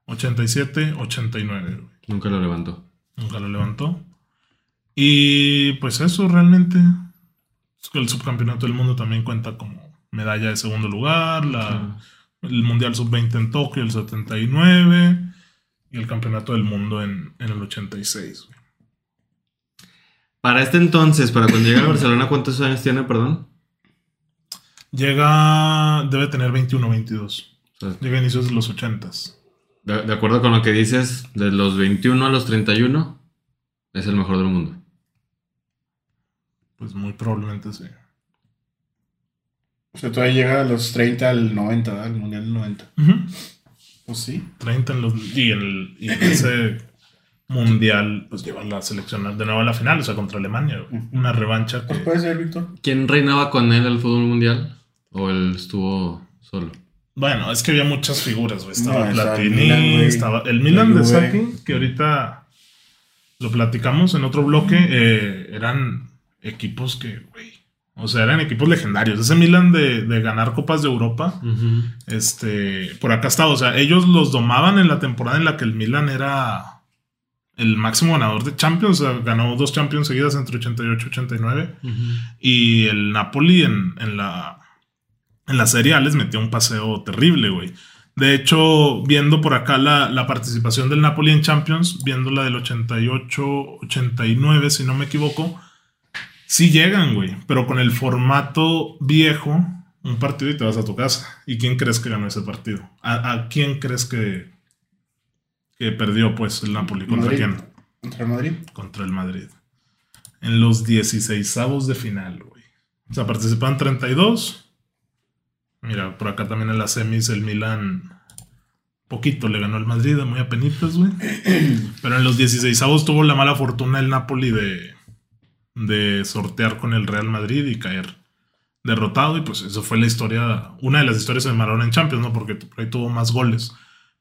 Speaker 1: 87, 89. güey.
Speaker 3: Nunca lo levantó.
Speaker 1: Nunca lo levantó. Y pues eso realmente. Es que El subcampeonato del mundo también cuenta como medalla de segundo lugar. La, El Mundial Sub-20 en Tokio, el 79. Y el campeonato del mundo en, en el 86. güey.
Speaker 3: Para este entonces, para cuando llega al Barcelona, ¿cuántos años tiene, perdón?
Speaker 1: Llega. Debe tener 21, 22.
Speaker 3: O sea,
Speaker 1: Llega a inicios de los 80.
Speaker 3: de, de acuerdo con lo que dices, de los 21 a los 31, es el mejor del mundo.
Speaker 1: Pues muy probablemente sí.
Speaker 2: O sea, todavía llega a los 30 al 90, ¿verdad? El Mundial del 90.
Speaker 1: Ujú.
Speaker 2: Pues sí.
Speaker 1: 30 en los. Y en, el- y en [clears throat] ese mundial, pues llevan la selección de nuevo a la final, o sea, contra Alemania. Una revancha que.
Speaker 2: Pues puede ser, Víctor.
Speaker 3: ¿Quién reinaba con él el fútbol mundial? ¿O él estuvo solo?
Speaker 1: Bueno, es que había muchas figuras, güey. Estaba
Speaker 2: No, estaba el
Speaker 1: Platini,
Speaker 2: Milan, güey.
Speaker 1: estaba el Milan
Speaker 2: La
Speaker 1: de. Saki, que ahorita lo platicamos en otro bloque. eh, eran equipos que, güey. O sea, eran equipos legendarios. Ese Milan de, de ganar Copas de Europa. Este, por acá está, o sea, ellos los domaban en la temporada en la que el Milan era el máximo ganador de Champions, ganó dos Champions seguidas entre 88 y 89, y el Napoli en, en la, en la Serie A les metió un paseo terrible, güey. De hecho, viendo por acá la, la participación del Napoli en Champions, viendo la del 88-89, si no me equivoco, sí llegan, güey, pero con el formato viejo, un partido y te vas a tu casa. ¿Y quién crees que ganó ese partido? ¿A, a quién crees que, que perdió, pues, el Napoli? ¿Contra
Speaker 2: Madrid.
Speaker 1: quién?
Speaker 2: Contra el Madrid.
Speaker 1: Contra el Madrid. En los 16 de final, güey. O sea, participaban 32. Mira, por acá también en las semis el Milan poquito le ganó al Madrid, muy apenitas, güey. [clears throat] Pero en los 16 tuvo la mala fortuna el Napoli de, de sortear con el Real Madrid y caer derrotado. Y pues eso fue la historia, una de las historias de Maradona en Champions, ¿no? Porque por ahí tuvo más goles.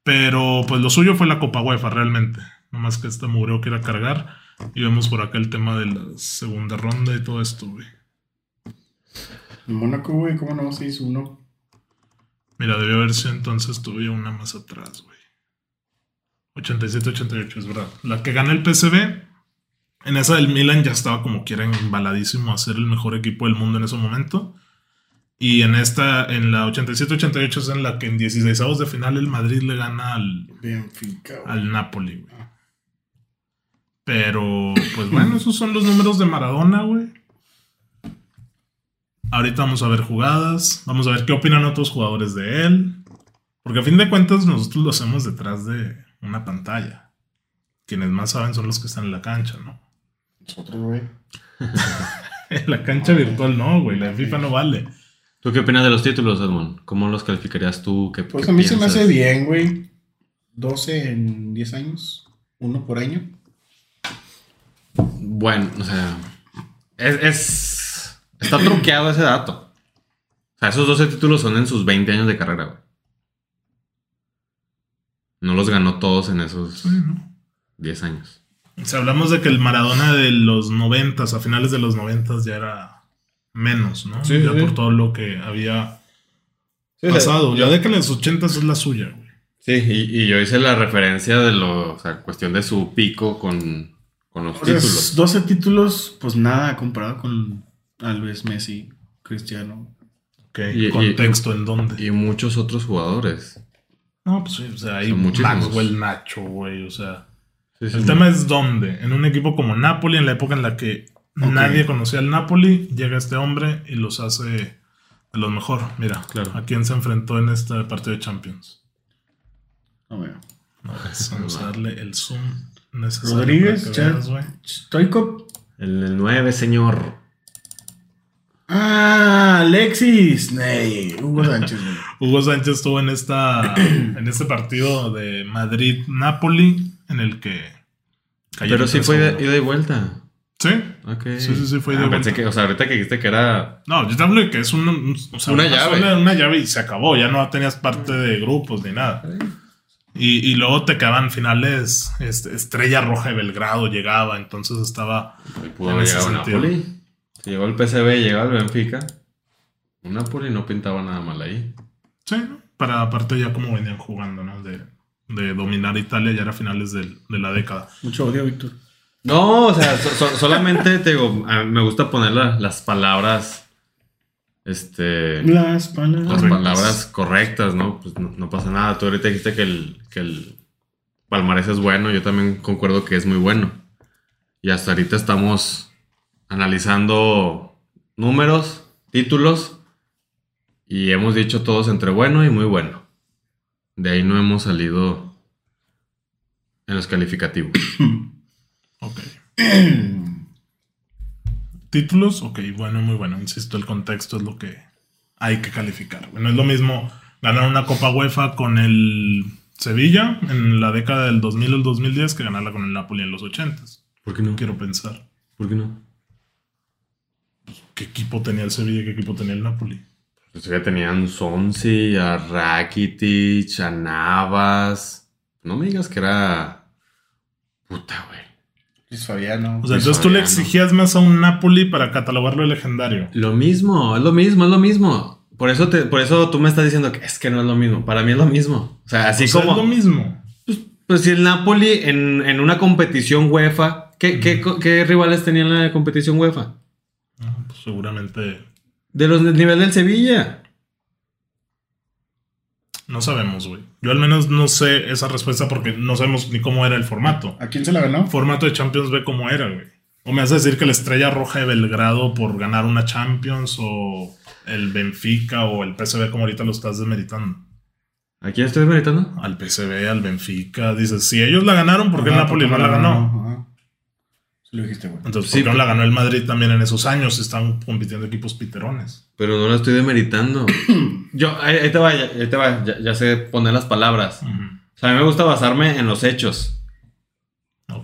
Speaker 1: Pero pues lo suyo fue la Copa UEFA, realmente. No más que este mureo quiera cargar. Y vemos por acá el tema de la segunda ronda y todo esto, güey.
Speaker 2: En Mónaco, güey, ¿cómo no se hizo uno?
Speaker 1: Mira, debió haber sido entonces todavía una más atrás, güey. 87-88, es verdad. La que gana el PSV, en esa del Milan ya estaba como quiera embaladísimo a ser el mejor equipo del mundo en ese momento. Y en esta, en la 87-88 es en la que en 16 de final el Madrid le gana al,
Speaker 2: Benfica,
Speaker 1: al Napoli, güey. Pero, pues bueno, esos son los números de Maradona, güey. Ahorita vamos a ver jugadas. Vamos a ver qué opinan otros jugadores de él. Porque a fin de cuentas nosotros lo hacemos detrás de una pantalla. Quienes más saben son los que están en la cancha, ¿no?
Speaker 2: Nosotros, güey. [laughs]
Speaker 1: En la cancha virtual no, güey. La FIFA no vale.
Speaker 3: ¿Tú qué opinas de los títulos, Edmond? ¿Cómo los calificarías tú? ¿Qué,
Speaker 2: Pues
Speaker 3: qué
Speaker 2: a mí se me
Speaker 3: piensas?
Speaker 2: hace bien, güey. 12 en 10 años. Uno por año.
Speaker 3: Bueno, o sea, es, es- está truqueado ese dato. O sea, esos 12 títulos son en sus 20 años de carrera, güey. No los ganó todos en esos
Speaker 1: Sí, ¿no?
Speaker 3: 10 años.
Speaker 1: O sea, hablamos de que el Maradona de los noventas, a finales de los noventas ya era menos, ¿no?
Speaker 3: Sí,
Speaker 1: ya
Speaker 3: sí.
Speaker 1: por todo lo que había pasado. La década de los ochentas es la suya, güey.
Speaker 3: Sí, y, y yo hice la referencia de lo, o sea, cuestión de su pico con, con los
Speaker 2: O sea,
Speaker 3: títulos.
Speaker 2: 12 títulos, pues nada comparado con Alves, Messi, Cristiano.
Speaker 1: Ok,
Speaker 3: Y- y-
Speaker 1: contexto en dónde.
Speaker 3: Y muchos otros jugadores.
Speaker 1: no, pues sí, o sea, hay. Maxwell Nacho, güey, o sea.
Speaker 3: Sí, sí,
Speaker 1: El
Speaker 3: sí.
Speaker 1: tema es dónde. En un equipo como Napoli, en la época en la que Nadie conocía al Napoli, llega este hombre y los hace de los mejor. Mira,
Speaker 3: Claro.
Speaker 1: a quién se enfrentó en este partido de Champions.
Speaker 2: No.
Speaker 1: No, pues, vamos a darle el zoom necesario.
Speaker 2: Rodríguez. Stoikov.
Speaker 3: El, el 9, señor.
Speaker 2: Ah, Alexis. Ney, Hugo Sánchez, güey. [laughs]
Speaker 1: Hugo Sánchez estuvo en esta [clears throat] en este partido de Madrid-Napoli en el que cayó
Speaker 3: Pero sí fue
Speaker 1: 3-1.
Speaker 3: de ida y vuelta.
Speaker 1: Sí.
Speaker 3: Ok.
Speaker 1: Sí, sí, sí, fue
Speaker 3: Ah, pensé
Speaker 1: vuelta.
Speaker 3: que, o sea, ahorita que dijiste que era.
Speaker 1: No, yo te hablo de que es un, un- o sea,
Speaker 3: Una
Speaker 1: una,
Speaker 3: llave.
Speaker 1: sola- una llave y se acabó. Ya no tenías parte de grupos ni nada. Y, y luego te quedaban finales. este, Estrella Roja de Belgrado llegaba, entonces estaba.
Speaker 3: Ahí pudo haber llegado. Napoli. Si llegó el PSV, llegó el Benfica. Un Napoli no pintaba nada mal ahí.
Speaker 1: Sí, ¿no? Para aparte ya como venían jugando, ¿no? De, de dominar Italia ya era finales del- de la década.
Speaker 2: Mucho odio, Víctor.
Speaker 3: No, o sea, so- so- solamente te digo, a mí me gusta poner la- las palabras. Este.
Speaker 2: Las palabras.
Speaker 3: las palabras correctas, ¿no? Pues no, no pasa nada. Tú ahorita dijiste que el, que el palmarés es bueno. Yo también concuerdo que es muy bueno. Y hasta ahorita estamos analizando números, títulos. Y hemos dicho todos entre bueno y muy bueno. De ahí no hemos salido en los calificativos. [clears throat]
Speaker 1: Ok. [clears throat] Títulos, ok, bueno, muy bueno. Insisto, el contexto es lo que hay que calificar. No es lo mismo ganar una Copa UEFA con el Sevilla en la década del 2000 al 2010 que ganarla con el Napoli en los 80.
Speaker 3: ¿Por qué no?
Speaker 1: Quiero pensar.
Speaker 3: ¿Por qué no?
Speaker 1: ¿Qué equipo tenía el Sevilla y qué equipo tenía el Napoli?
Speaker 3: Pues ya tenían Sonsi, a Rakitic, a Navas. No me digas que era. Puta, güey.
Speaker 2: Luis Fabiano.
Speaker 1: O sea,
Speaker 3: Luis
Speaker 1: entonces tú le exigías más a un Napoli para catalogarlo de legendario.
Speaker 3: Lo mismo, es lo mismo, es lo mismo. Por eso, te, por eso tú me estás diciendo que es que no es lo mismo. Para mí es lo mismo. O sea, así
Speaker 1: O sea,
Speaker 3: como.
Speaker 1: es lo mismo.
Speaker 3: Pues si el Napoli en, en una competición UEFA. ¿qué, qué, qué rivales tenían en la competición UEFA?
Speaker 1: Ah, pues seguramente.
Speaker 3: De los del nivel del Sevilla.
Speaker 1: No sabemos, güey. Yo al menos no sé esa respuesta porque no sabemos ni cómo era el formato.
Speaker 2: ¿A quién se la ganó?
Speaker 1: Formato de Champions B cómo era, güey. O me vas a decir que la Estrella Roja de Belgrado por ganar una Champions o el Benfica o el PSV como ahorita lo estás desmeritando.
Speaker 3: ¿A quién estoy meditando?
Speaker 1: Al PSV, al Benfica. Dices, si ellos la ganaron, ¿por qué el Napoli
Speaker 2: ¿por
Speaker 1: no la ganó?
Speaker 2: Lo dijiste, güey.
Speaker 1: Entonces,
Speaker 3: Sí,
Speaker 1: ¿por qué no la ganó el Madrid también en esos años? Están compitiendo equipos piterones.
Speaker 3: Pero no la estoy demeritando. [clears throat] Yo, ahí, ahí te va, ya, ahí te va, ya, ya sé poner las palabras. O sea, a mí me gusta basarme en los hechos.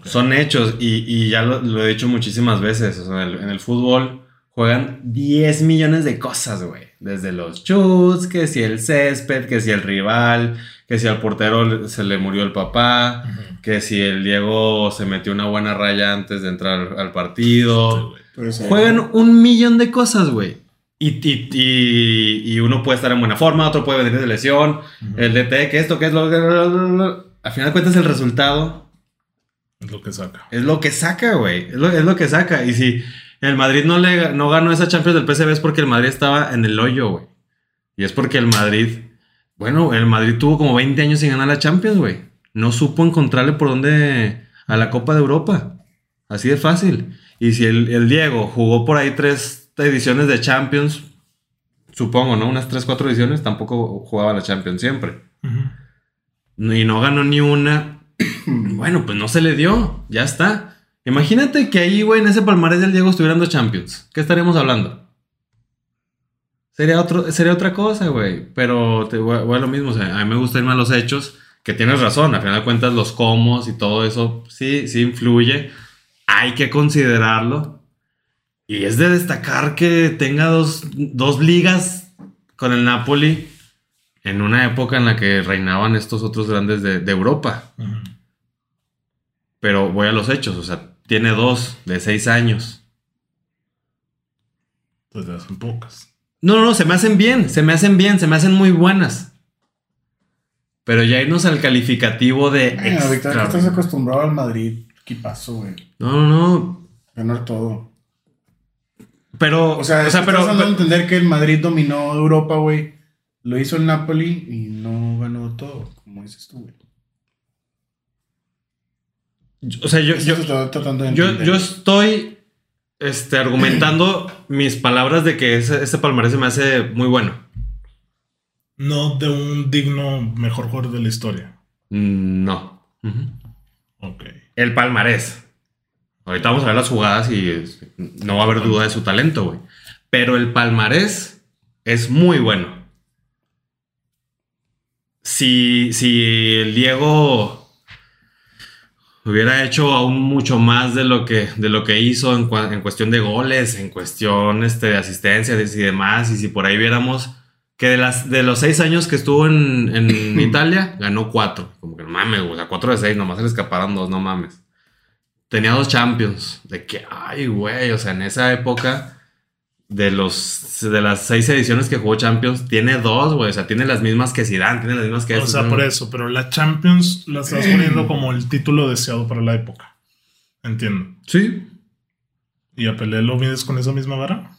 Speaker 3: Son hechos y, y ya lo, lo he dicho muchísimas veces. O sea, en el, en el fútbol juegan 10 millones de cosas, güey. Desde los chutes, que si el césped, que si el rival, que si al portero se le murió el papá,
Speaker 1: Ujú.
Speaker 3: que si el Diego se metió una buena raya antes de entrar al partido.
Speaker 1: Sí.
Speaker 3: Juegan un millón de cosas, güey. Y, y, y- y uno puede estar en buena forma, otro puede venir de lesión.
Speaker 1: Ujú.
Speaker 3: El DT, que esto, que es lo que. Al final de cuentas, el resultado
Speaker 1: Es lo que saca.
Speaker 3: es lo que saca, güey. Es lo, es lo que saca. Y si el Madrid no, le, no ganó esa Champions del PSV es porque el Madrid estaba en el hoyo, güey. Y es porque el Madrid. Bueno, el Madrid tuvo como 20 años sin ganar la Champions, güey. No supo encontrarle por dónde. a la Copa de Europa. Así de fácil. Y si el, el Diego jugó por ahí tres ediciones de Champions, supongo, ¿no? Unas tres, cuatro ediciones, tampoco jugaba la Champions siempre. Y no ganó ni una. [clears throat] bueno, pues no se le dio. Ya está. Imagínate que ahí, güey, en ese palmarés del Diego estuvieran dos Champions. ¿Qué estaríamos hablando? Sería, otro, sería otra cosa, güey. Pero te voy, voy a lo mismo. O sea, a mí me gusta irme a los hechos. Que tienes razón. Al final de cuentas, los comos y todo eso sí, sí influye. Hay que considerarlo. Y es de destacar que tenga dos, dos ligas con el Napoli en una época en la que reinaban estos otros grandes de, de Europa. Pero voy a los hechos, o sea, tiene dos de seis años.
Speaker 1: Pues te hacen pocas.
Speaker 3: No, no, no, se me hacen bien, se me hacen bien, se me hacen muy buenas. Pero ya irnos al calificativo de
Speaker 2: que
Speaker 3: extra.
Speaker 2: estás acostumbrado al Madrid. ¿Qué pasó, güey?
Speaker 3: No, no, no.
Speaker 2: Ganar todo.
Speaker 3: Pero,
Speaker 2: O sea, es que
Speaker 3: pero,
Speaker 2: estás dando a
Speaker 3: pero-
Speaker 2: entender que el Madrid dominó Europa, güey. Lo hizo el Napoli y no ganó todo, como dices tú, güey.
Speaker 3: O sea, yo, yo,
Speaker 2: estoy tratando de
Speaker 3: yo,
Speaker 2: entender.
Speaker 3: yo estoy este, argumentando [clears throat] mis palabras de que ese, ese palmarés se me hace muy bueno.
Speaker 1: No de un digno mejor jugador de la historia.
Speaker 3: No.
Speaker 1: Ok.
Speaker 3: El palmarés. Ahorita vamos a ver las jugadas y es- no va a haber duda de su talento, güey. Pero el palmarés es muy bueno. Si, si el Diego hubiera hecho aún mucho más de lo que, de lo que hizo en, en cuestión de goles, en cuestión este, de asistencia y demás, y si por ahí viéramos que de, las, de los seis años que estuvo en, en [clears throat] Italia, ganó cuatro. Como que no mames, güey, o sea, cuatro de seis, nomás se le escaparon dos, no mames. Tenía dos Champions. De que, ay, güey, o sea, en esa época, de los de las seis ediciones que jugó Champions, tiene dos, güey. O sea, tiene las mismas que Zidane, tiene las mismas que
Speaker 1: O sea,
Speaker 3: ¿no?
Speaker 1: por eso, pero la Champions la estás poniendo [clears throat] como el título deseado para la época. Entiendo.
Speaker 3: Sí.
Speaker 1: ¿Y a Pelé lo mides con esa misma vara?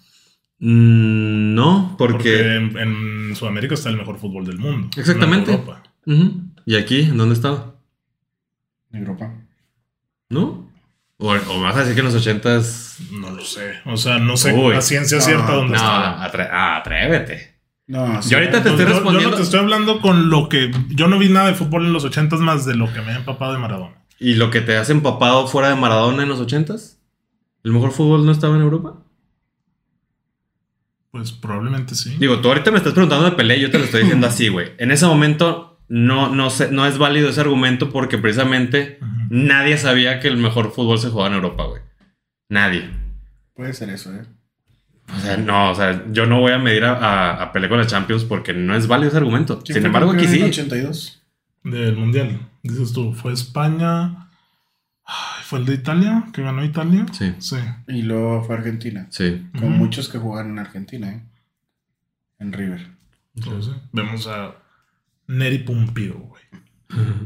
Speaker 3: Mm, no,
Speaker 1: Porque,
Speaker 3: porque...
Speaker 1: en, en Sudamérica está el mejor fútbol del mundo.
Speaker 3: Exactamente.
Speaker 1: no en Europa.
Speaker 3: ¿Y aquí? ¿En dónde estaba?
Speaker 2: Europa.
Speaker 3: ¿No? O, o me vas a decir que en los ochentas...
Speaker 1: No lo sé. O sea, no sé
Speaker 3: Uy.
Speaker 1: a ciencia
Speaker 2: No,
Speaker 1: cierta dónde
Speaker 3: No,
Speaker 1: estaba.
Speaker 3: atre- atrévete.
Speaker 2: No, sí,
Speaker 3: Yo ahorita te estoy
Speaker 1: yo- yo,
Speaker 3: respondiendo-
Speaker 1: no te estoy hablando con lo que. Yo no vi nada de fútbol en los ochentas más de lo que me he empapado de Maradona.
Speaker 3: ¿Y lo que te has empapado fuera de Maradona en los ochentas? ¿El mejor fútbol no estaba en Europa?
Speaker 1: Pues probablemente sí.
Speaker 3: Digo, tú ahorita me estás preguntando de Pelé y yo te lo estoy diciendo así, güey. En ese momento no, no, sé, no es válido ese argumento porque precisamente nadie sabía que el mejor fútbol se jugaba en Europa, güey. Nadie.
Speaker 2: Puede ser eso, ¿eh?
Speaker 3: O sea, no, o sea, yo no voy a medir a, a, a Pelé con la Champions porque no es válido ese argumento.
Speaker 2: ¿Quién
Speaker 3: Sin embargo, aquí sí.
Speaker 2: 82.
Speaker 1: Del mundial. Dices tú, fue España. ¿Fue el de Italia? ¿Que ganó Italia?
Speaker 3: Sí,
Speaker 1: Sí.
Speaker 2: Y luego fue Argentina.
Speaker 3: sí.
Speaker 2: Con muchos que jugaron en Argentina, ¿eh? En River.
Speaker 1: Entonces, vemos a Neri Pumpido, güey.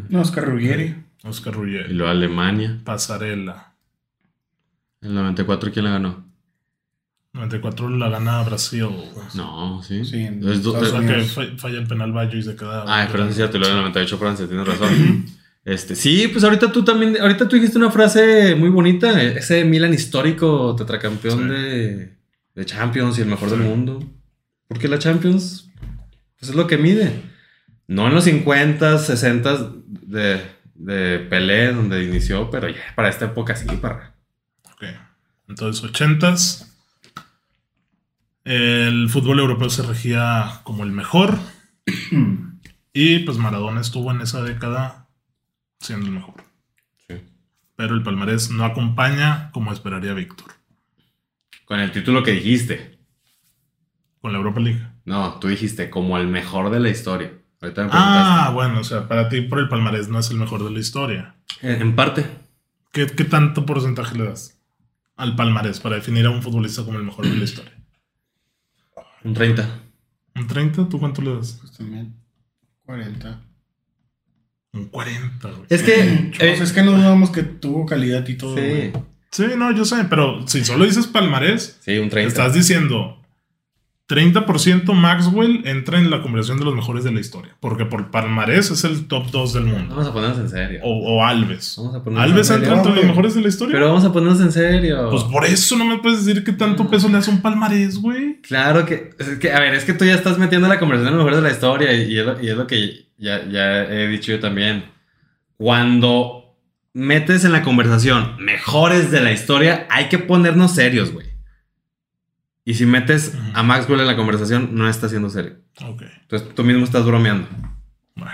Speaker 2: No, Oscar Ruggeri.
Speaker 1: Oscar
Speaker 3: Y
Speaker 1: Ruggeri.
Speaker 3: luego Alemania.
Speaker 1: Pasarela.
Speaker 3: En el 94, ¿quién la ganó?
Speaker 1: 94 la gana Brasil.
Speaker 3: No, sí.
Speaker 2: Sí, en
Speaker 3: Es do-
Speaker 1: O sea que falla el penal Bayo y se queda.
Speaker 3: Ah, Francia es cierto, y luego en el 98 Francia, tienes razón. Este, sí, pues ahorita tú también, ahorita tú dijiste una frase muy bonita, ese Milan histórico, tetracampeón
Speaker 1: Sí.
Speaker 3: de, de Champions y el mejor del mundo. Porque la Champions pues es lo que mide. No en los 50, 60 de, de Pelé, donde inició, pero ya para esta época sí, para.
Speaker 1: Ok. Entonces, 80s. El fútbol europeo se regía como el mejor. [clears throat] y pues Maradona estuvo en esa década siendo el mejor.
Speaker 3: Sí.
Speaker 1: Pero el palmarés no acompaña como esperaría Víctor
Speaker 3: Con el título que dijiste.
Speaker 1: con la Europa League.
Speaker 3: No, tú dijiste como el mejor de la historia. Ahorita me
Speaker 1: Ah, bueno, o sea, para ti por el palmarés no es el mejor de la historia.
Speaker 3: preguntaste. En parte.
Speaker 1: ¿Qué, qué tanto porcentaje le das al palmarés para definir a un futbolista como el mejor de la historia? [clears throat]
Speaker 3: Un 30.
Speaker 1: ¿Un 30? ¿Tú cuánto le das?
Speaker 2: Pues también 40.
Speaker 1: Un 40, güey.
Speaker 3: Es que. Eh,
Speaker 2: es que no dudamos que tuvo calidad y todo.
Speaker 3: sí,
Speaker 2: güey.
Speaker 1: Sí, no, yo sé, pero si solo dices palmarés,
Speaker 3: sí, un 30.
Speaker 1: estás diciendo 30% Maxwell entra en la conversación de los mejores de la historia. Porque por palmarés es el top 2 del mundo.
Speaker 3: Vamos a ponernos en serio.
Speaker 1: O, o Alves.
Speaker 3: Vamos a ponernos
Speaker 1: ¿Alves
Speaker 3: en
Speaker 1: entra
Speaker 3: serio.
Speaker 1: entre los mejores de la historia?
Speaker 3: Pero vamos a ponernos en serio.
Speaker 1: Pues por eso no me puedes decir que tanto peso le hace un palmarés, güey.
Speaker 3: Claro que, es que, a ver, es que tú ya estás metiendo la conversación en los mejores de la historia y, y es, lo, y es lo que ya, ya he dicho yo también. Cuando metes en la conversación mejores de la historia, hay que ponernos serios, güey. Y si metes a Maxwell en la conversación, no está siendo serio.
Speaker 1: Ok.
Speaker 3: Entonces tú mismo estás bromeando.
Speaker 1: Bueno.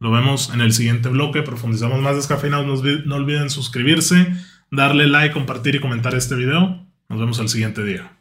Speaker 1: Lo vemos en el siguiente bloque. Profundizamos más descafeinados. No, no olviden suscribirse, darle like, compartir y comentar este video. Nos vemos al siguiente día.